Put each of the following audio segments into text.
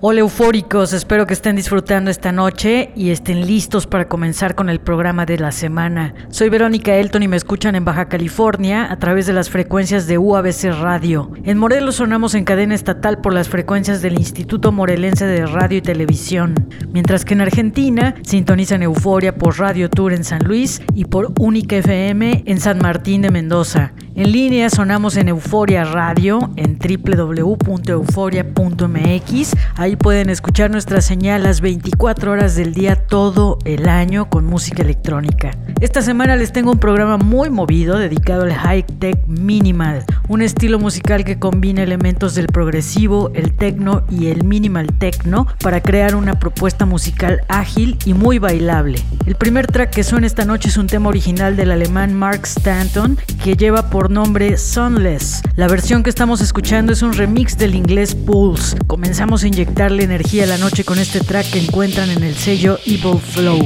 Hola eufóricos, espero que estén disfrutando esta noche y estén listos para comenzar con el programa de la semana. Soy Verónica Elton y me escuchan en Baja California a través de las frecuencias de UABC Radio. En Morelos sonamos en cadena estatal por las frecuencias del Instituto Morelense de Radio y Televisión, mientras que en Argentina sintonizan Euforia por Radio Tour en San Luis y por Única FM en San Martín de Mendoza. En línea sonamos en Euforia Radio en www.euforia.mx. Ahí pueden escuchar nuestra señal las 24 horas del día todo el año con música electrónica. Esta semana les tengo un programa muy movido dedicado al high tech minimal, un estilo musical que combina elementos del progresivo, el techno y el minimal techno para crear una propuesta musical ágil y muy bailable. El primer track que suena esta noche es un tema original del alemán Mark Stanton que lleva por nombre Sunless. La versión que estamos escuchando es un remix del inglés Pulse. Comenzamos a inyectarle energía a la noche con este track que encuentran en el sello Evil Flow.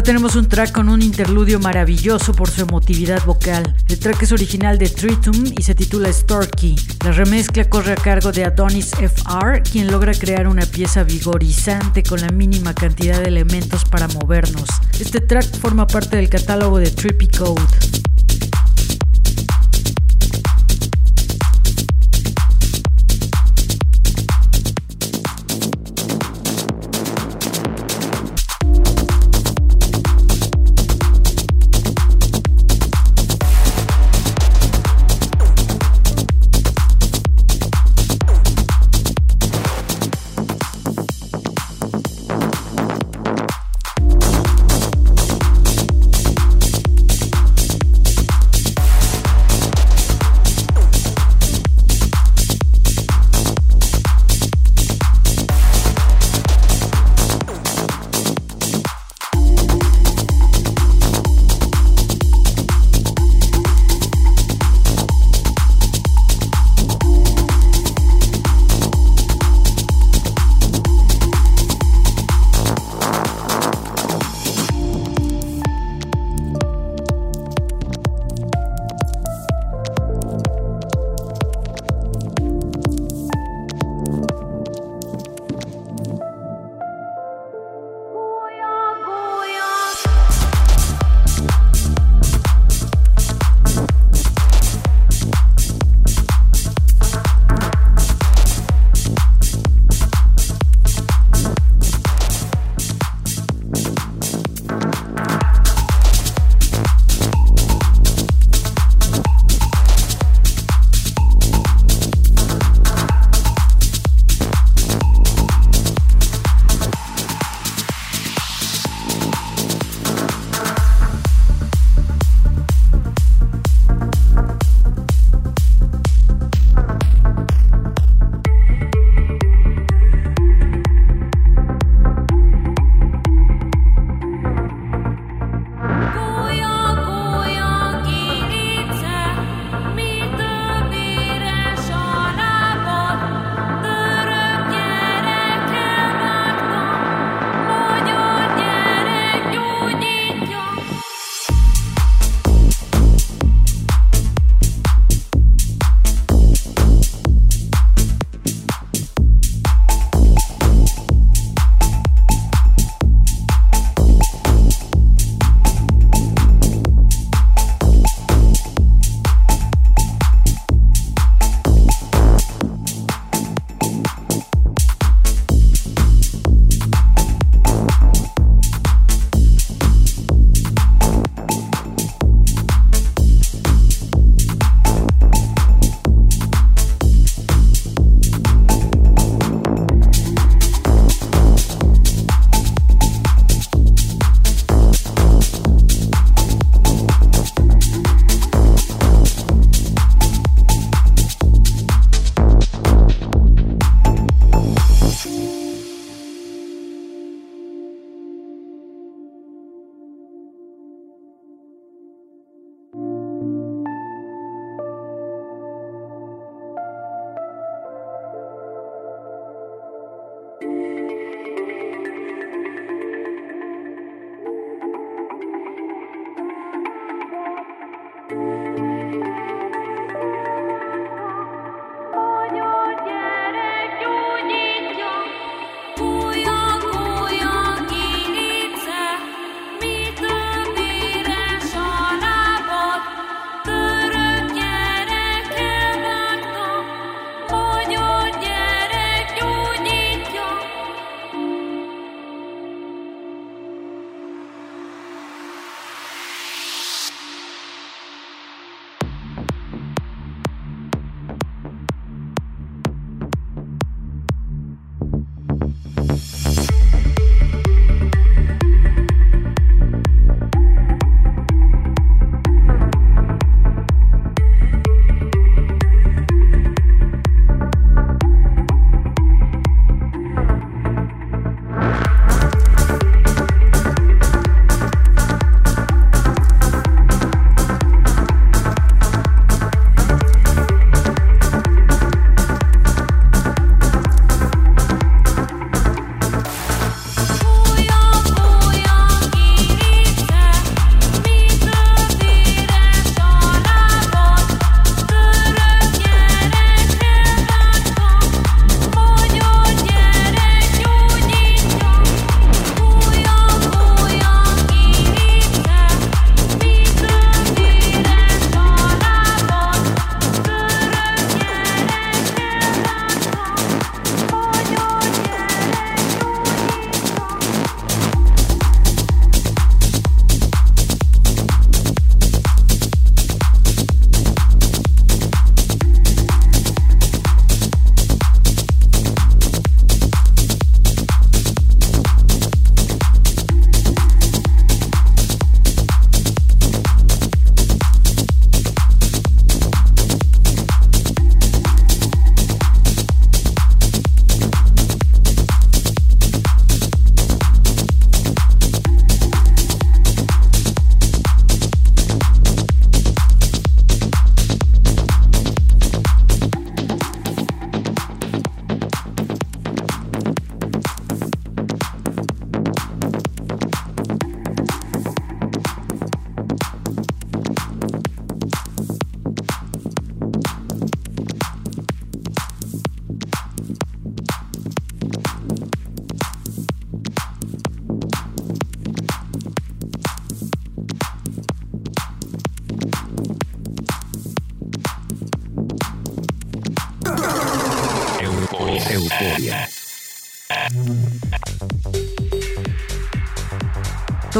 Ahora tenemos un track con un interludio maravilloso por su emotividad vocal. El track es original de Tritum y se titula Storky. La remezcla corre a cargo de Adonis FR, quien logra crear una pieza vigorizante con la mínima cantidad de elementos para movernos. Este track forma parte del catálogo de Trippy Code.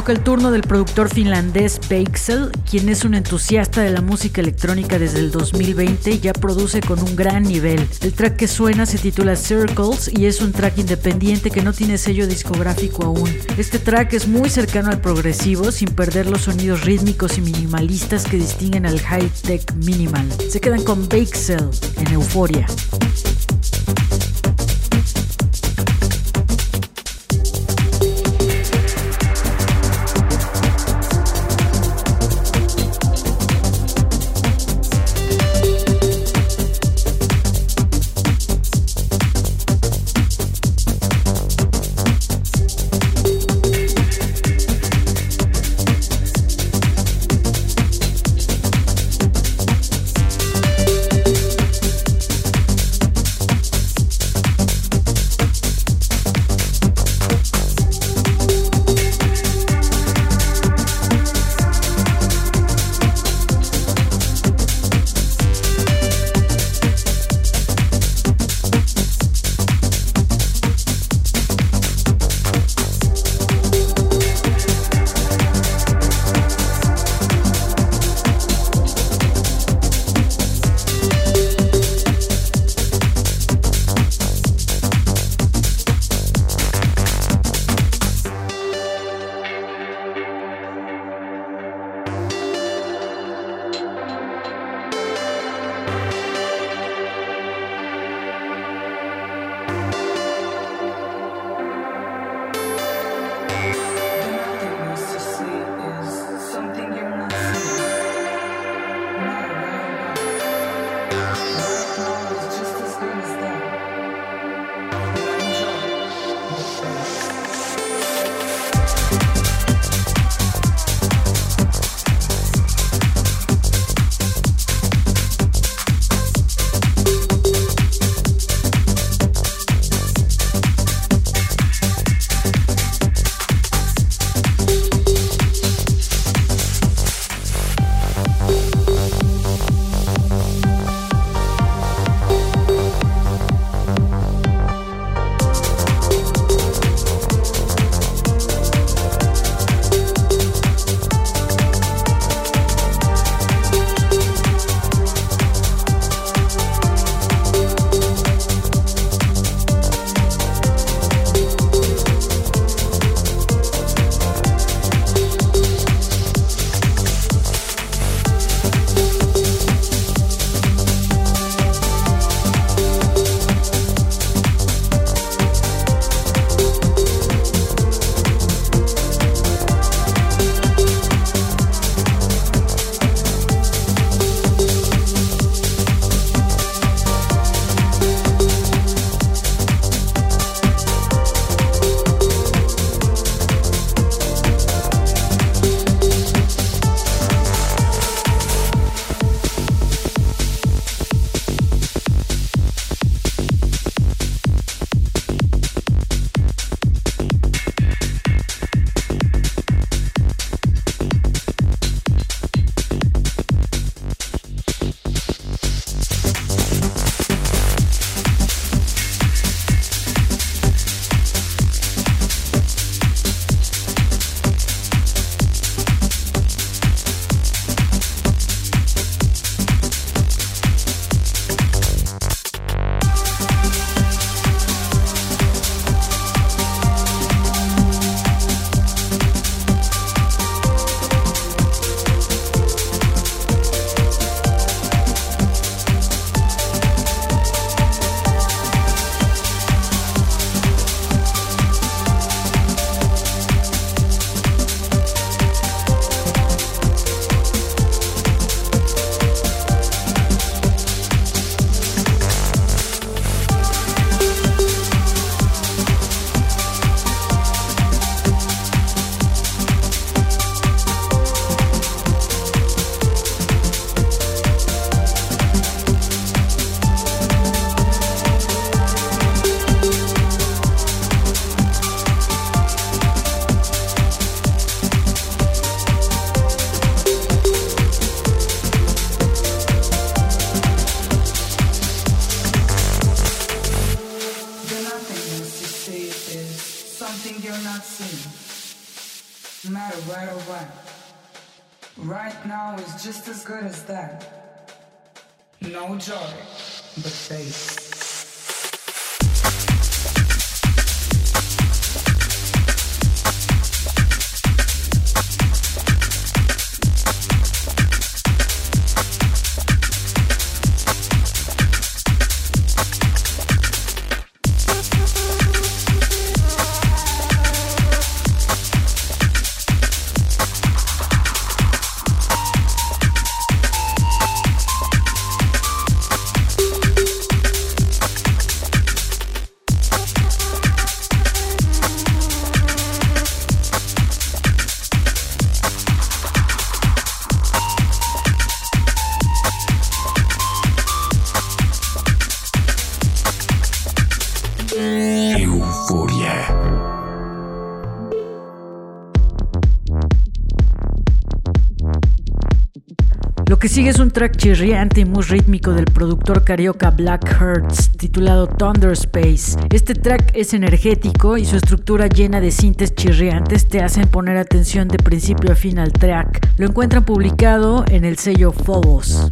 Toca el turno del productor finlandés Bakesel, quien es un entusiasta de la música electrónica desde el 2020 y ya produce con un gran nivel. El track que suena se titula Circles y es un track independiente que no tiene sello discográfico aún. Este track es muy cercano al progresivo sin perder los sonidos rítmicos y minimalistas que distinguen al high-tech minimal. Se quedan con Bakesel en Euforia. Que sigue es un track chirriante y muy rítmico del productor carioca Black Hertz, titulado Thunder Space. Este track es energético y su estructura llena de sintes chirriantes te hacen poner atención de principio a fin al track. Lo encuentran publicado en el sello Phobos.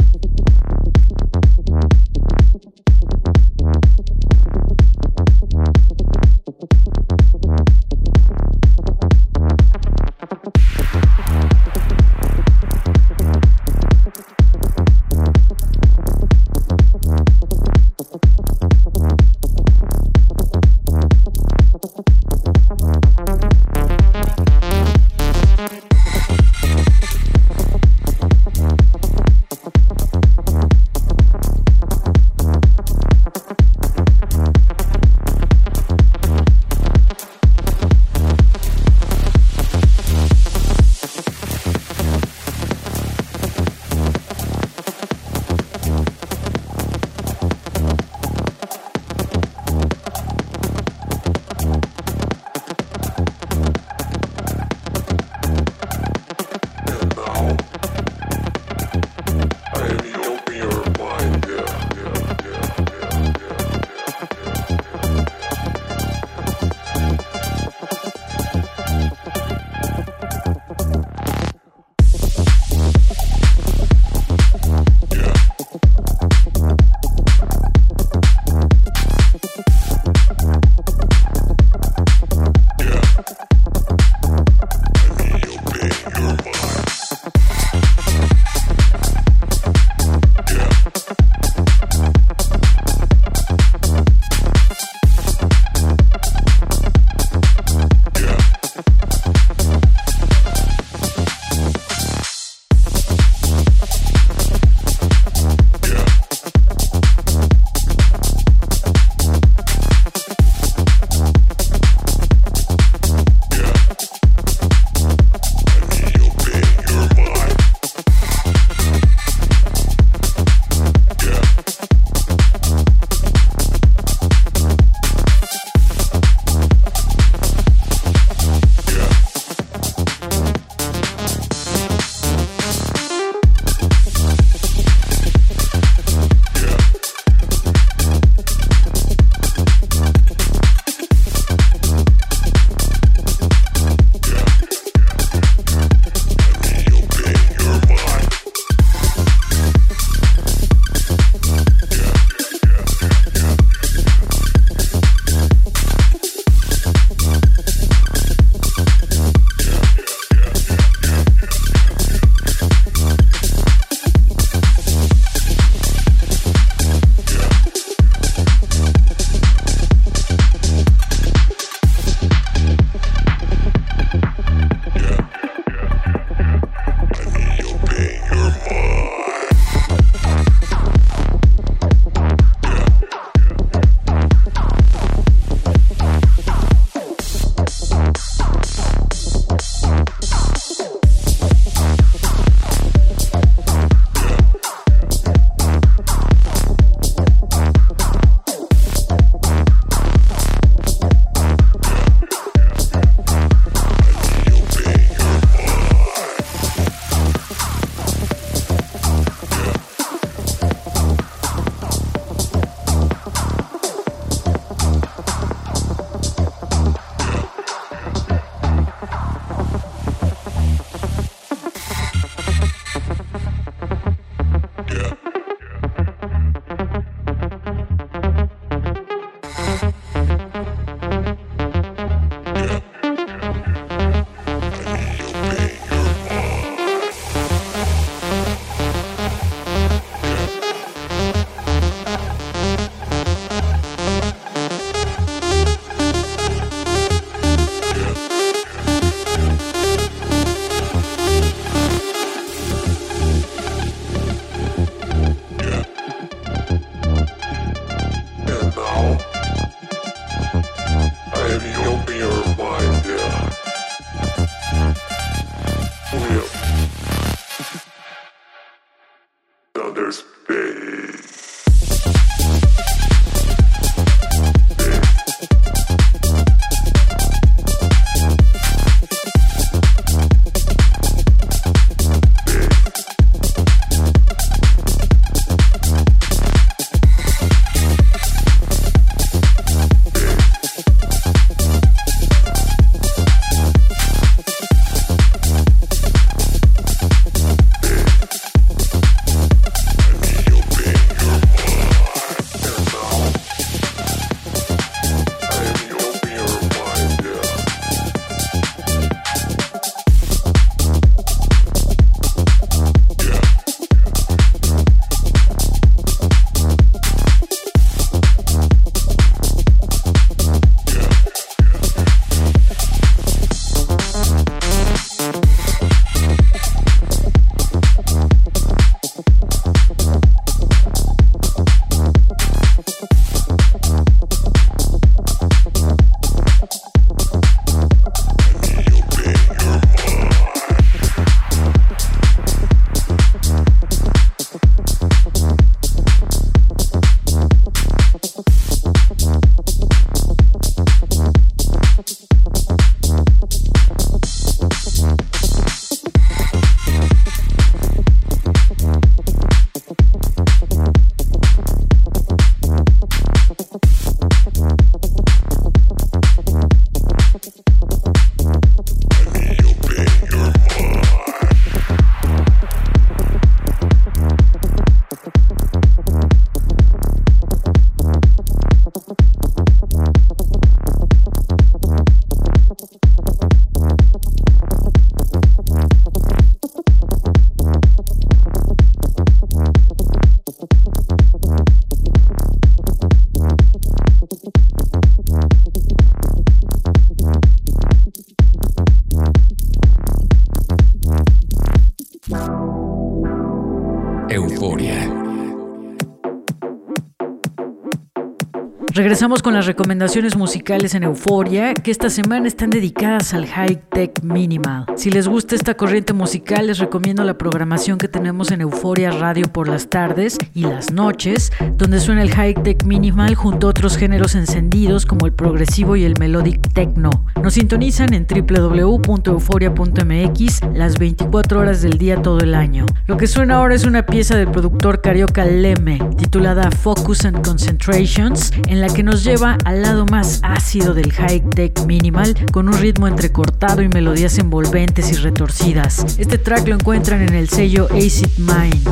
Regresamos con las recomendaciones musicales en Euforia, que esta semana están dedicadas al high tech minimal. Si les gusta esta corriente musical, les recomiendo la programación que tenemos en Euforia Radio por las tardes y las noches, donde suena el high tech minimal junto a otros géneros encendidos como el progresivo y el melodic techno. Nos sintonizan en www.euforia.mx las 24 horas del día todo el año. Lo que suena ahora es una pieza del productor carioca Leme, titulada Focus and Concentrations, en la que nos lleva al lado más ácido del high-tech minimal, con un ritmo entrecortado y melodías envolventes y retorcidas. Este track lo encuentran en el sello Acid Mind.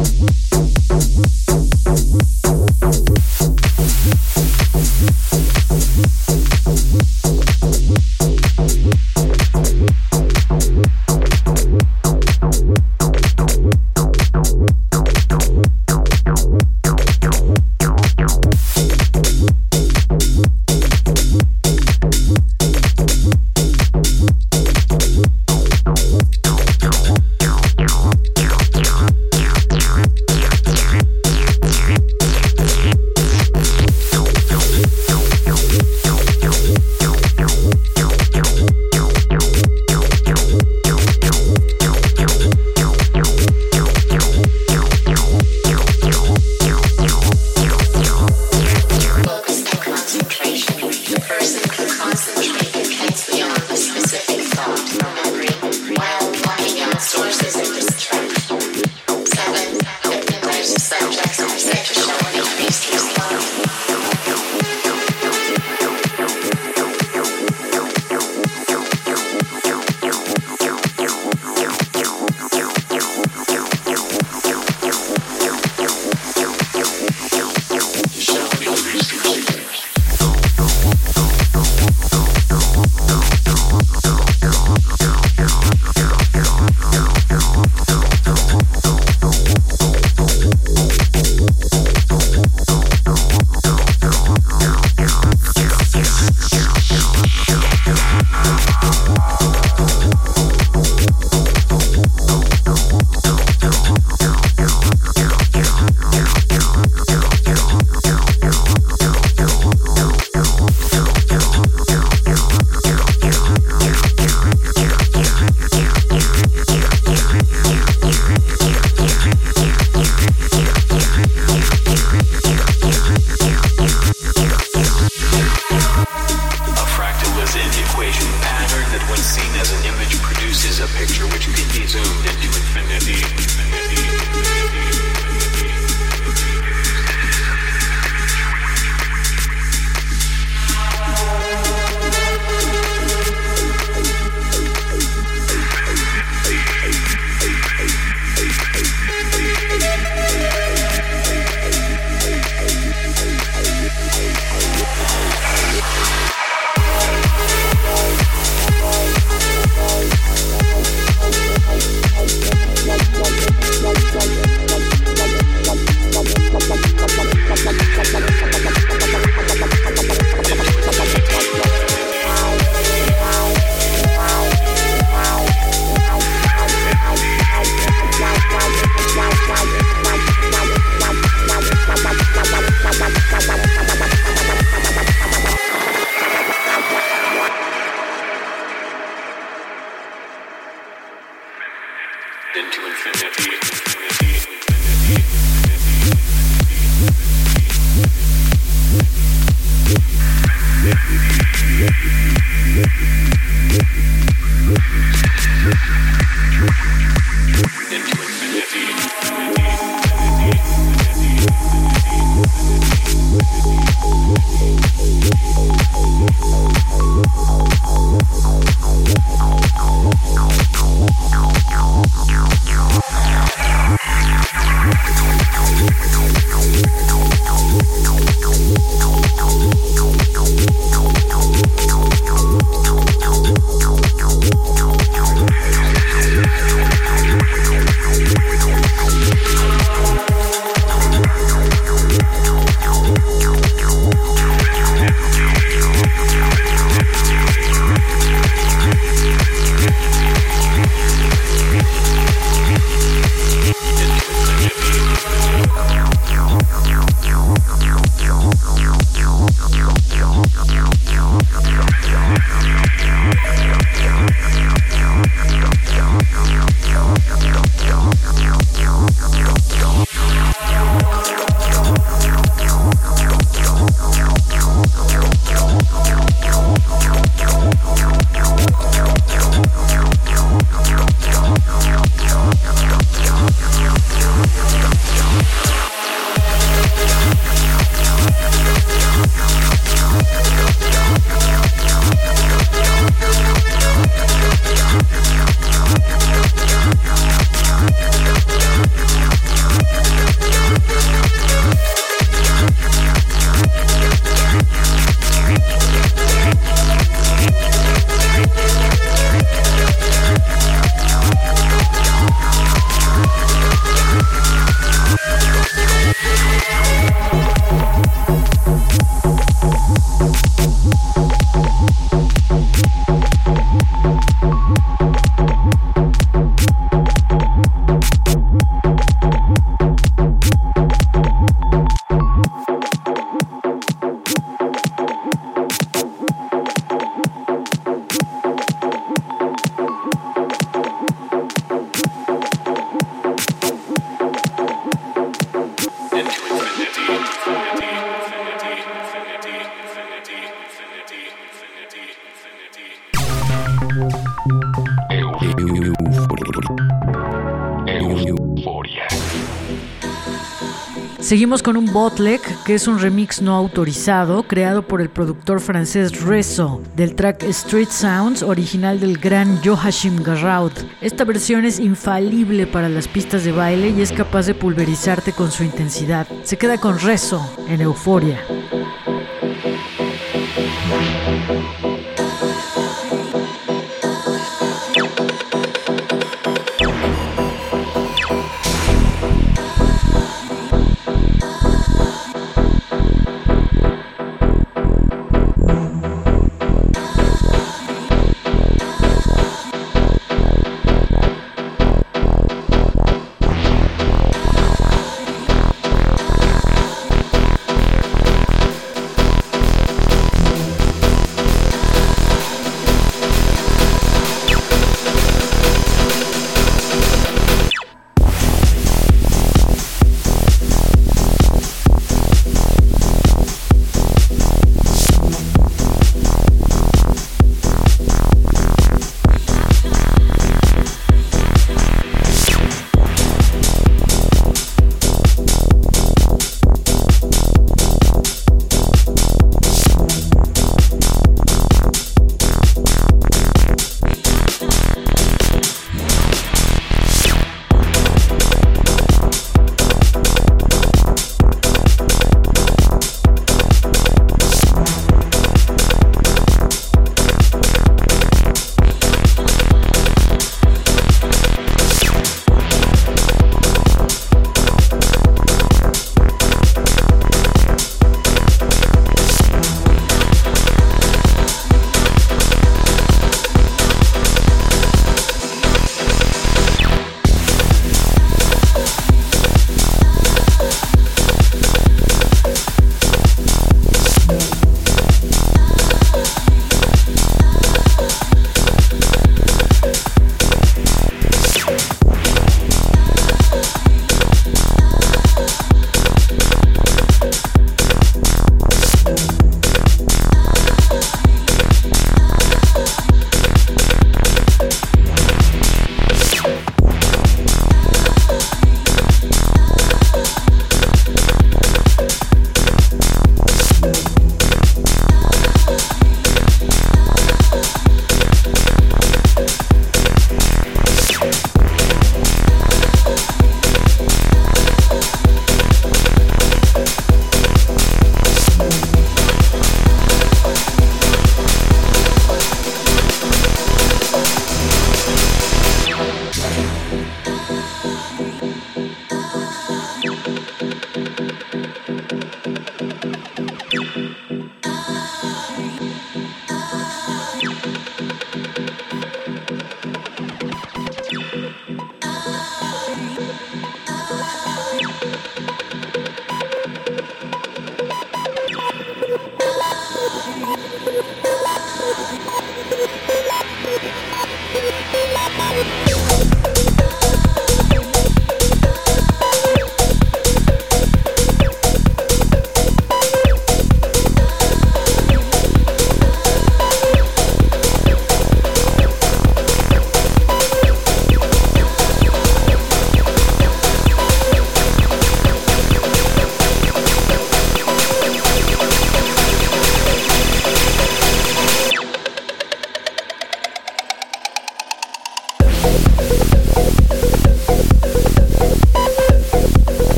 Bootleg, que es un remix no autorizado, creado por el productor francés Rezo, del track Street Sounds, original del gran Joachim Garraud. Esta versión es infalible para las pistas de baile y es capaz de pulverizarte con su intensidad. Se queda con Rezo en. Euforia.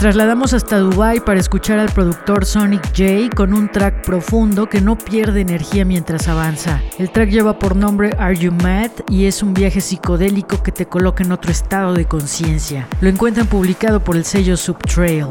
Trasladamos hasta Dubai para escuchar al productor Sonic J con un track profundo que no pierde energía mientras avanza. El track lleva por nombre Are You Mad y es un viaje psicodélico que te coloca en otro estado de conciencia. Lo encuentran publicado por el sello Subtrail.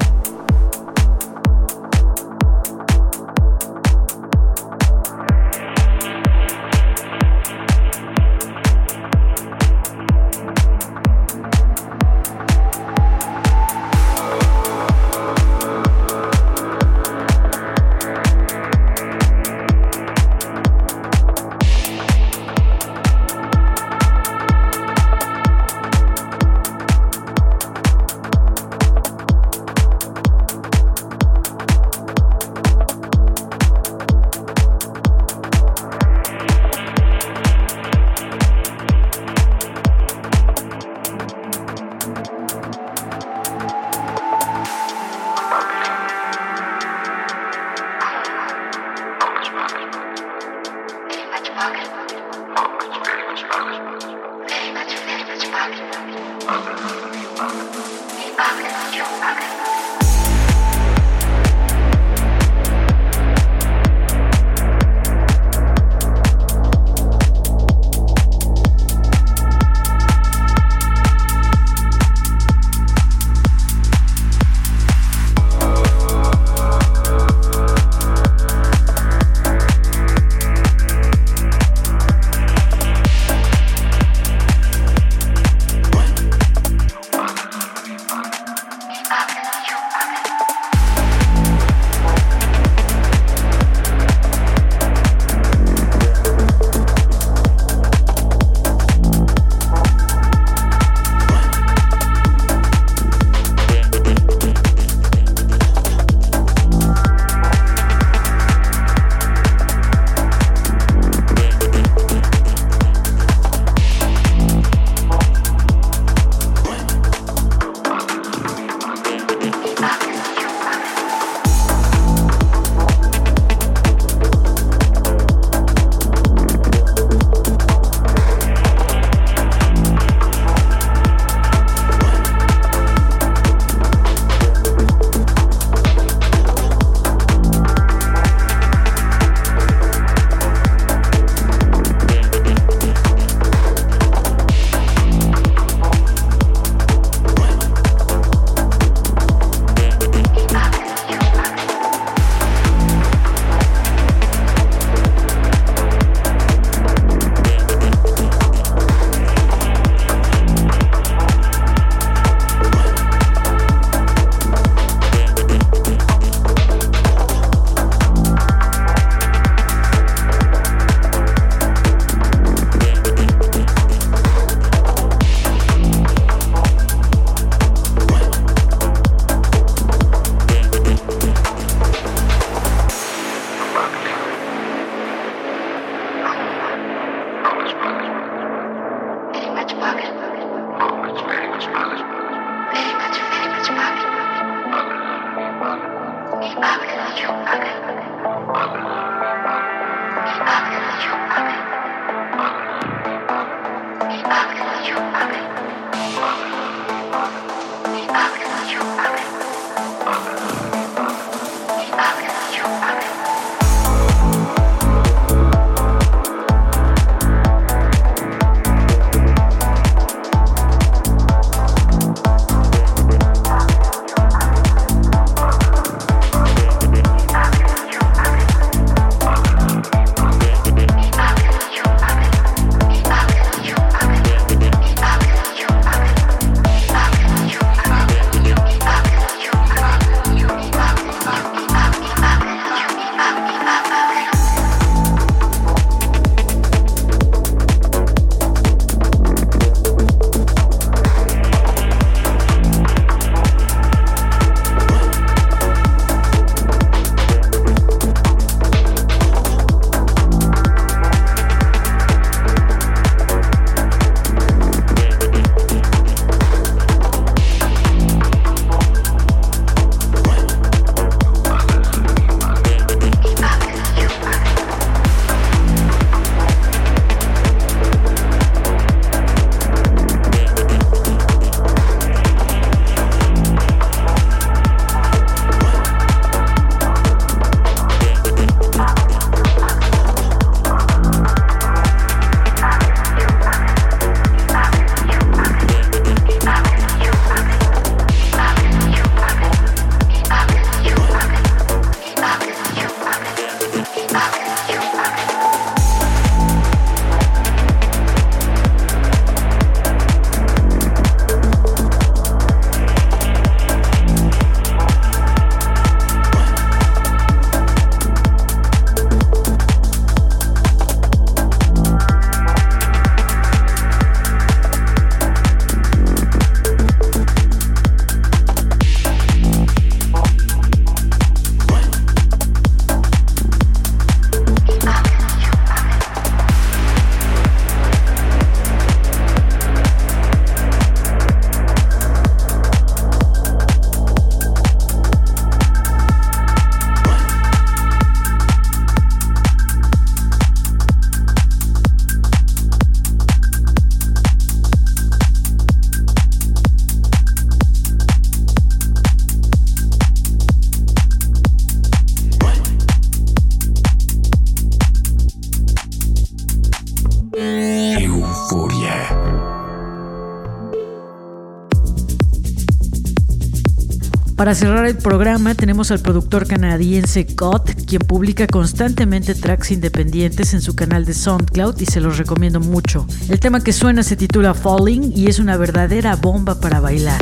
Para cerrar el programa tenemos al productor canadiense Cott, quien publica constantemente tracks independientes en su canal de SoundCloud y se los recomiendo mucho. El tema que suena se titula Falling y es una verdadera bomba para bailar.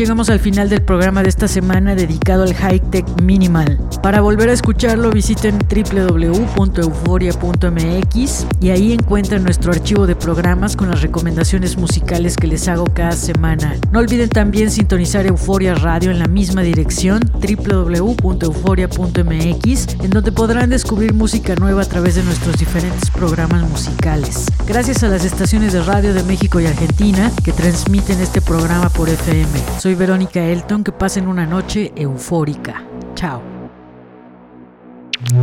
Llegamos al final del programa de esta semana dedicado al High Tech Minimal. Para volver a escucharlo visiten www.euforia.mx y ahí encuentran nuestro archivo de programas con las recomendaciones musicales que les hago cada semana. No olviden también sintonizar Euforia Radio en la misma dirección www.euforia.mx en donde podrán descubrir música nueva a través de nuestros diferentes programas musicales. Gracias a las estaciones de radio de México y Argentina que transmiten este programa por FM. Soy Verónica Elton, que pasen una noche eufórica. Chao.